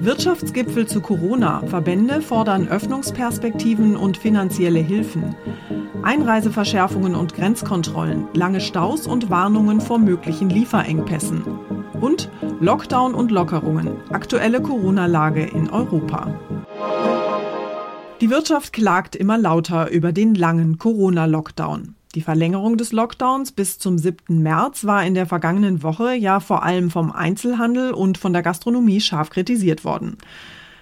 Wirtschaftsgipfel zu Corona. Verbände fordern Öffnungsperspektiven und finanzielle Hilfen. Einreiseverschärfungen und Grenzkontrollen, lange Staus und Warnungen vor möglichen Lieferengpässen. Und Lockdown und Lockerungen. Aktuelle Corona-Lage in Europa. Die Wirtschaft klagt immer lauter über den langen Corona-Lockdown. Die Verlängerung des Lockdowns bis zum 7. März war in der vergangenen Woche ja vor allem vom Einzelhandel und von der Gastronomie scharf kritisiert worden.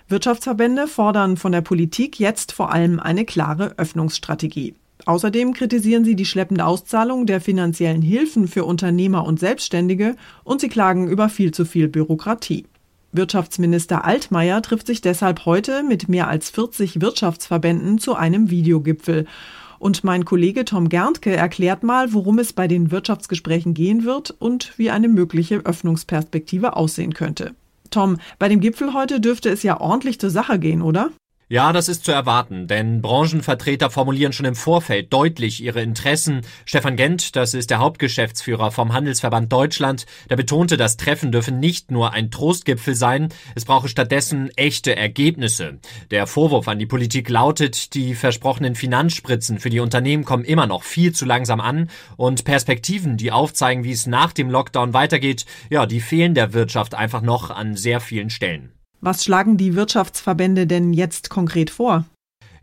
Wirtschaftsverbände fordern von der Politik jetzt vor allem eine klare Öffnungsstrategie. Außerdem kritisieren sie die schleppende Auszahlung der finanziellen Hilfen für Unternehmer und Selbstständige und sie klagen über viel zu viel Bürokratie. Wirtschaftsminister Altmaier trifft sich deshalb heute mit mehr als 40 Wirtschaftsverbänden zu einem Videogipfel. Und mein Kollege Tom Gerntke erklärt mal, worum es bei den Wirtschaftsgesprächen gehen wird und wie eine mögliche Öffnungsperspektive aussehen könnte. Tom, bei dem Gipfel heute dürfte es ja ordentlich zur Sache gehen, oder? Ja, das ist zu erwarten, denn Branchenvertreter formulieren schon im Vorfeld deutlich ihre Interessen. Stefan Gent, das ist der Hauptgeschäftsführer vom Handelsverband Deutschland, der betonte, das Treffen dürfe nicht nur ein Trostgipfel sein, es brauche stattdessen echte Ergebnisse. Der Vorwurf an die Politik lautet, die versprochenen Finanzspritzen für die Unternehmen kommen immer noch viel zu langsam an und Perspektiven, die aufzeigen, wie es nach dem Lockdown weitergeht, ja, die fehlen der Wirtschaft einfach noch an sehr vielen Stellen. Was schlagen die Wirtschaftsverbände denn jetzt konkret vor?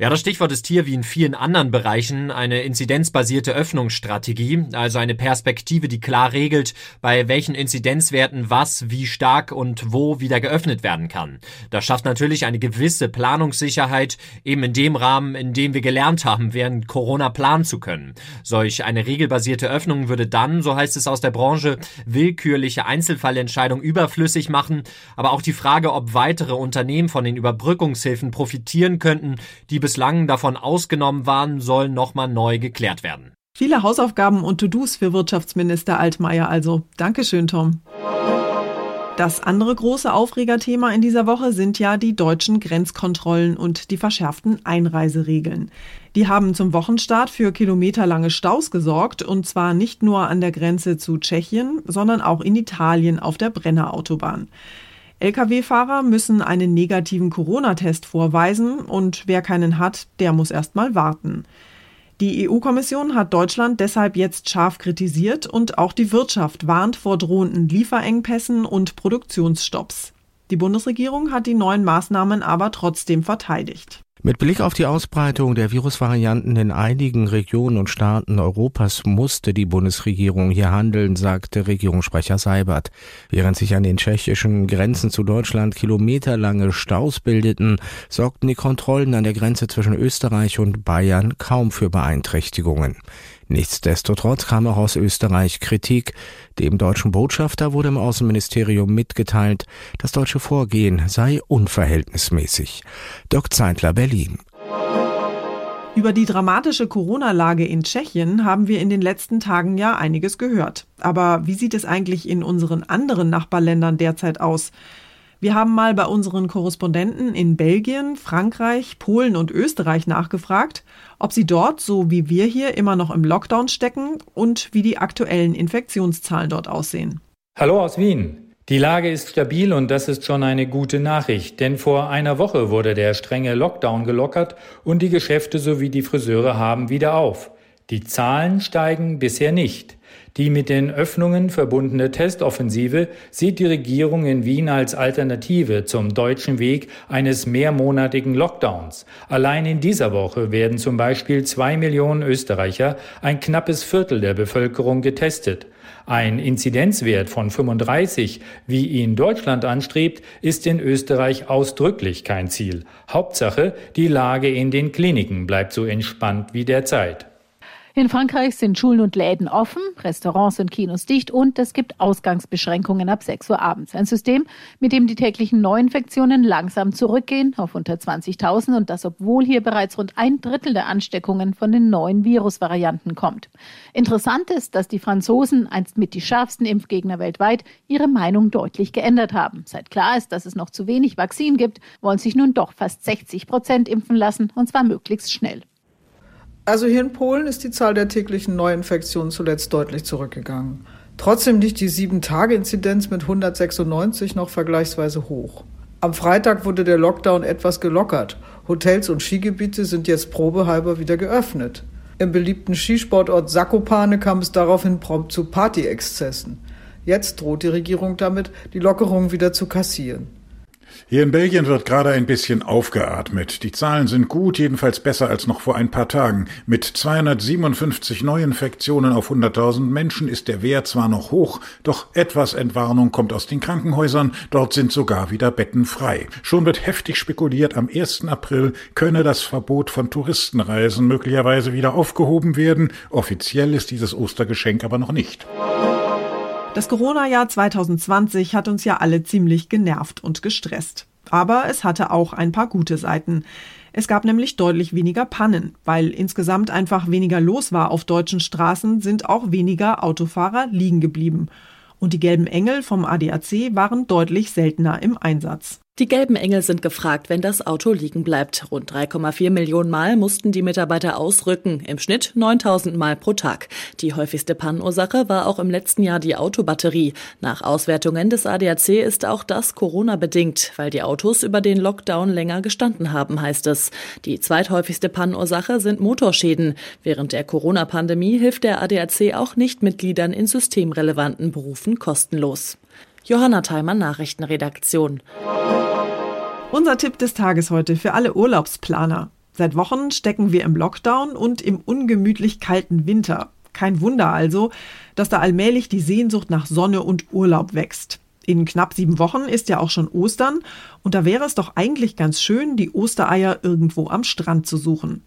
Ja, das Stichwort ist hier wie in vielen anderen Bereichen eine inzidenzbasierte Öffnungsstrategie, also eine Perspektive, die klar regelt, bei welchen Inzidenzwerten was, wie stark und wo wieder geöffnet werden kann. Das schafft natürlich eine gewisse Planungssicherheit, eben in dem Rahmen, in dem wir gelernt haben, während Corona planen zu können. Solch eine regelbasierte Öffnung würde dann, so heißt es aus der Branche, willkürliche Einzelfallentscheidungen überflüssig machen, aber auch die Frage, ob weitere Unternehmen von den Überbrückungshilfen profitieren könnten, die bislang davon ausgenommen waren, sollen nochmal neu geklärt werden. Viele Hausaufgaben und To-Dos für Wirtschaftsminister Altmaier also. Dankeschön, Tom. Das andere große Aufregerthema in dieser Woche sind ja die deutschen Grenzkontrollen und die verschärften Einreiseregeln. Die haben zum Wochenstart für kilometerlange Staus gesorgt, und zwar nicht nur an der Grenze zu Tschechien, sondern auch in Italien auf der Brennerautobahn. Lkw-Fahrer müssen einen negativen Corona-Test vorweisen und wer keinen hat, der muss erst mal warten. Die EU-Kommission hat Deutschland deshalb jetzt scharf kritisiert und auch die Wirtschaft warnt vor drohenden Lieferengpässen und Produktionsstopps. Die Bundesregierung hat die neuen Maßnahmen aber trotzdem verteidigt. Mit Blick auf die Ausbreitung der Virusvarianten in einigen Regionen und Staaten Europas musste die Bundesregierung hier handeln, sagte Regierungssprecher Seibert. Während sich an den tschechischen Grenzen zu Deutschland kilometerlange Staus bildeten, sorgten die Kontrollen an der Grenze zwischen Österreich und Bayern kaum für Beeinträchtigungen. Nichtsdestotrotz kam auch aus Österreich Kritik. Dem deutschen Botschafter wurde im Außenministerium mitgeteilt, das deutsche Vorgehen sei unverhältnismäßig. Dirk Zeitler, Berlin. Über die dramatische Corona-Lage in Tschechien haben wir in den letzten Tagen ja einiges gehört. Aber wie sieht es eigentlich in unseren anderen Nachbarländern derzeit aus? Wir haben mal bei unseren Korrespondenten in Belgien, Frankreich, Polen und Österreich nachgefragt, ob sie dort, so wie wir hier, immer noch im Lockdown stecken und wie die aktuellen Infektionszahlen dort aussehen. Hallo aus Wien. Die Lage ist stabil und das ist schon eine gute Nachricht, denn vor einer Woche wurde der strenge Lockdown gelockert und die Geschäfte sowie die Friseure haben wieder auf. Die Zahlen steigen bisher nicht. Die mit den Öffnungen verbundene Testoffensive sieht die Regierung in Wien als Alternative zum deutschen Weg eines mehrmonatigen Lockdowns. Allein in dieser Woche werden zum Beispiel zwei Millionen Österreicher, ein knappes Viertel der Bevölkerung, getestet. Ein Inzidenzwert von 35, wie ihn Deutschland anstrebt, ist in Österreich ausdrücklich kein Ziel. Hauptsache, die Lage in den Kliniken bleibt so entspannt wie derzeit. In Frankreich sind Schulen und Läden offen, Restaurants und Kinos dicht und es gibt Ausgangsbeschränkungen ab 6 Uhr abends. Ein System, mit dem die täglichen Neuinfektionen langsam zurückgehen auf unter 20.000 und das, obwohl hier bereits rund ein Drittel der Ansteckungen von den neuen Virusvarianten kommt. Interessant ist, dass die Franzosen, einst mit die schärfsten Impfgegner weltweit, ihre Meinung deutlich geändert haben. Seit klar ist, dass es noch zu wenig Vakzin gibt, wollen sich nun doch fast 60 Prozent impfen lassen und zwar möglichst schnell. Also hier in Polen ist die Zahl der täglichen Neuinfektionen zuletzt deutlich zurückgegangen. Trotzdem liegt die 7-Tage-Inzidenz mit 196 noch vergleichsweise hoch. Am Freitag wurde der Lockdown etwas gelockert. Hotels und Skigebiete sind jetzt probehalber wieder geöffnet. Im beliebten Skisportort Sakopane kam es daraufhin prompt zu Partyexzessen. Jetzt droht die Regierung damit, die Lockerungen wieder zu kassieren. Hier in Belgien wird gerade ein bisschen aufgeatmet. Die Zahlen sind gut, jedenfalls besser als noch vor ein paar Tagen. Mit 257 Neuinfektionen auf 100.000 Menschen ist der Wert zwar noch hoch, doch etwas Entwarnung kommt aus den Krankenhäusern. Dort sind sogar wieder Betten frei. Schon wird heftig spekuliert, am 1. April könne das Verbot von Touristenreisen möglicherweise wieder aufgehoben werden. Offiziell ist dieses Ostergeschenk aber noch nicht. Das Corona-Jahr 2020 hat uns ja alle ziemlich genervt und gestresst. Aber es hatte auch ein paar gute Seiten. Es gab nämlich deutlich weniger Pannen, weil insgesamt einfach weniger los war auf deutschen Straßen, sind auch weniger Autofahrer liegen geblieben. Und die gelben Engel vom ADAC waren deutlich seltener im Einsatz. Die gelben Engel sind gefragt, wenn das Auto liegen bleibt. Rund 3,4 Millionen Mal mussten die Mitarbeiter ausrücken, im Schnitt 9000 Mal pro Tag. Die häufigste Pannenursache war auch im letzten Jahr die Autobatterie. Nach Auswertungen des ADAC ist auch das Corona-bedingt, weil die Autos über den Lockdown länger gestanden haben, heißt es. Die zweithäufigste Pannenursache sind Motorschäden. Während der Corona-Pandemie hilft der ADAC auch Nichtmitgliedern in systemrelevanten Berufen kostenlos. Johanna Theimann, Nachrichtenredaktion. Unser Tipp des Tages heute für alle Urlaubsplaner. Seit Wochen stecken wir im Lockdown und im ungemütlich kalten Winter. Kein Wunder also, dass da allmählich die Sehnsucht nach Sonne und Urlaub wächst. In knapp sieben Wochen ist ja auch schon Ostern und da wäre es doch eigentlich ganz schön, die Ostereier irgendwo am Strand zu suchen.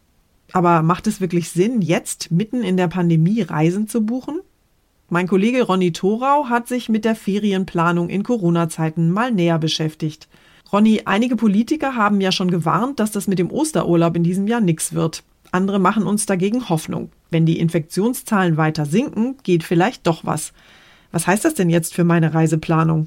Aber macht es wirklich Sinn, jetzt mitten in der Pandemie Reisen zu buchen? Mein Kollege Ronny Thorau hat sich mit der Ferienplanung in Corona-Zeiten mal näher beschäftigt. Ronny, einige Politiker haben ja schon gewarnt, dass das mit dem Osterurlaub in diesem Jahr nichts wird. Andere machen uns dagegen Hoffnung. Wenn die Infektionszahlen weiter sinken, geht vielleicht doch was. Was heißt das denn jetzt für meine Reiseplanung?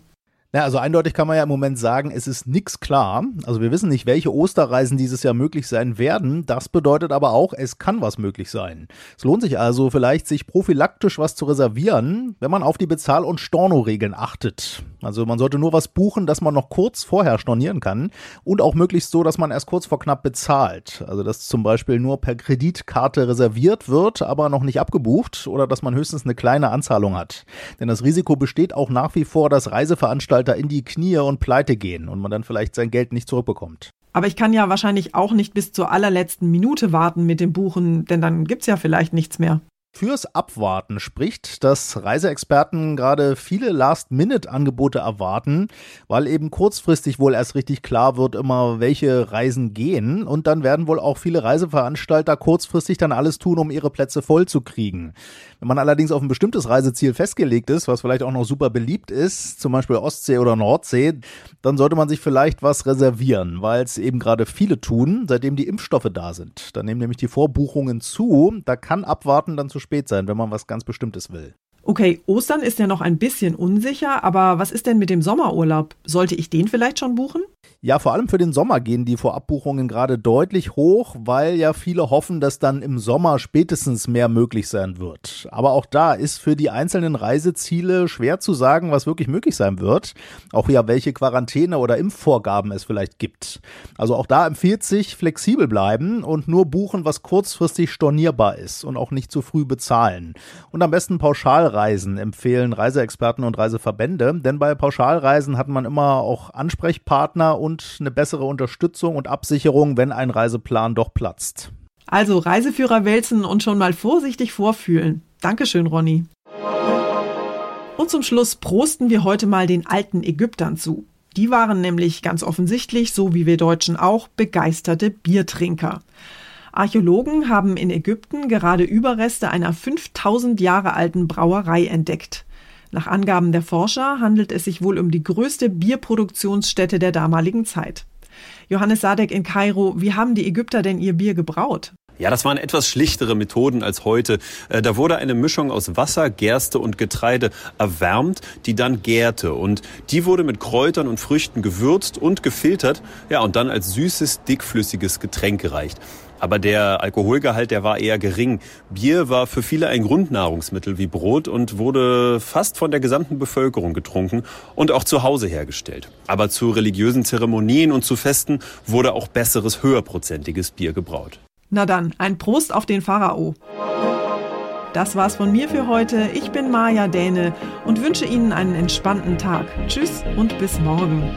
Ja, also eindeutig kann man ja im Moment sagen, es ist nichts klar. Also wir wissen nicht, welche Osterreisen dieses Jahr möglich sein werden. Das bedeutet aber auch, es kann was möglich sein. Es lohnt sich also vielleicht, sich prophylaktisch was zu reservieren, wenn man auf die Bezahl- und Stornoregeln achtet. Also man sollte nur was buchen, das man noch kurz vorher stornieren kann und auch möglichst so, dass man erst kurz vor knapp bezahlt. Also dass zum Beispiel nur per Kreditkarte reserviert wird, aber noch nicht abgebucht oder dass man höchstens eine kleine Anzahlung hat. Denn das Risiko besteht auch nach wie vor, dass Reiseveranstaltungen Veranstalter in die Knie und pleite gehen und man dann vielleicht sein Geld nicht zurückbekommt. Aber ich kann ja wahrscheinlich auch nicht bis zur allerletzten Minute warten mit dem Buchen, denn dann gibt's ja vielleicht nichts mehr. Fürs Abwarten spricht, dass Reiseexperten gerade viele Last-Minute-Angebote erwarten, weil eben kurzfristig wohl erst richtig klar wird, immer welche Reisen gehen. Und dann werden wohl auch viele Reiseveranstalter kurzfristig dann alles tun, um ihre Plätze voll zu kriegen. Wenn man allerdings auf ein bestimmtes Reiseziel festgelegt ist, was vielleicht auch noch super beliebt ist, zum Beispiel Ostsee oder Nordsee, dann sollte man sich vielleicht was reservieren, weil es eben gerade viele tun, seitdem die Impfstoffe da sind. Dann nehmen nämlich die Vorbuchungen zu. Da kann Abwarten dann zu spät sein, wenn man was ganz Bestimmtes will. Okay, Ostern ist ja noch ein bisschen unsicher, aber was ist denn mit dem Sommerurlaub? Sollte ich den vielleicht schon buchen? Ja, vor allem für den Sommer gehen die Vorabbuchungen gerade deutlich hoch, weil ja viele hoffen, dass dann im Sommer spätestens mehr möglich sein wird. Aber auch da ist für die einzelnen Reiseziele schwer zu sagen, was wirklich möglich sein wird. Auch ja, welche Quarantäne oder Impfvorgaben es vielleicht gibt. Also auch da empfiehlt sich flexibel bleiben und nur buchen, was kurzfristig stornierbar ist und auch nicht zu früh bezahlen. Und am besten Pauschalreisen empfehlen Reiseexperten und Reiseverbände, denn bei Pauschalreisen hat man immer auch Ansprechpartner und eine bessere Unterstützung und Absicherung, wenn ein Reiseplan doch platzt. Also Reiseführer wälzen und schon mal vorsichtig vorfühlen. Dankeschön, Ronny. Und zum Schluss prosten wir heute mal den alten Ägyptern zu. Die waren nämlich ganz offensichtlich, so wie wir Deutschen auch, begeisterte Biertrinker. Archäologen haben in Ägypten gerade Überreste einer 5000 Jahre alten Brauerei entdeckt. Nach Angaben der Forscher handelt es sich wohl um die größte Bierproduktionsstätte der damaligen Zeit. Johannes Sadek in Kairo, wie haben die Ägypter denn ihr Bier gebraut? Ja, das waren etwas schlichtere Methoden als heute. Äh, da wurde eine Mischung aus Wasser, Gerste und Getreide erwärmt, die dann gärte. Und die wurde mit Kräutern und Früchten gewürzt und gefiltert. Ja, und dann als süßes, dickflüssiges Getränk gereicht. Aber der Alkoholgehalt, der war eher gering. Bier war für viele ein Grundnahrungsmittel wie Brot und wurde fast von der gesamten Bevölkerung getrunken und auch zu Hause hergestellt. Aber zu religiösen Zeremonien und zu Festen wurde auch besseres, höherprozentiges Bier gebraut. Na dann, ein Prost auf den Pharao. Das war's von mir für heute. Ich bin Maja Däne und wünsche Ihnen einen entspannten Tag. Tschüss und bis morgen.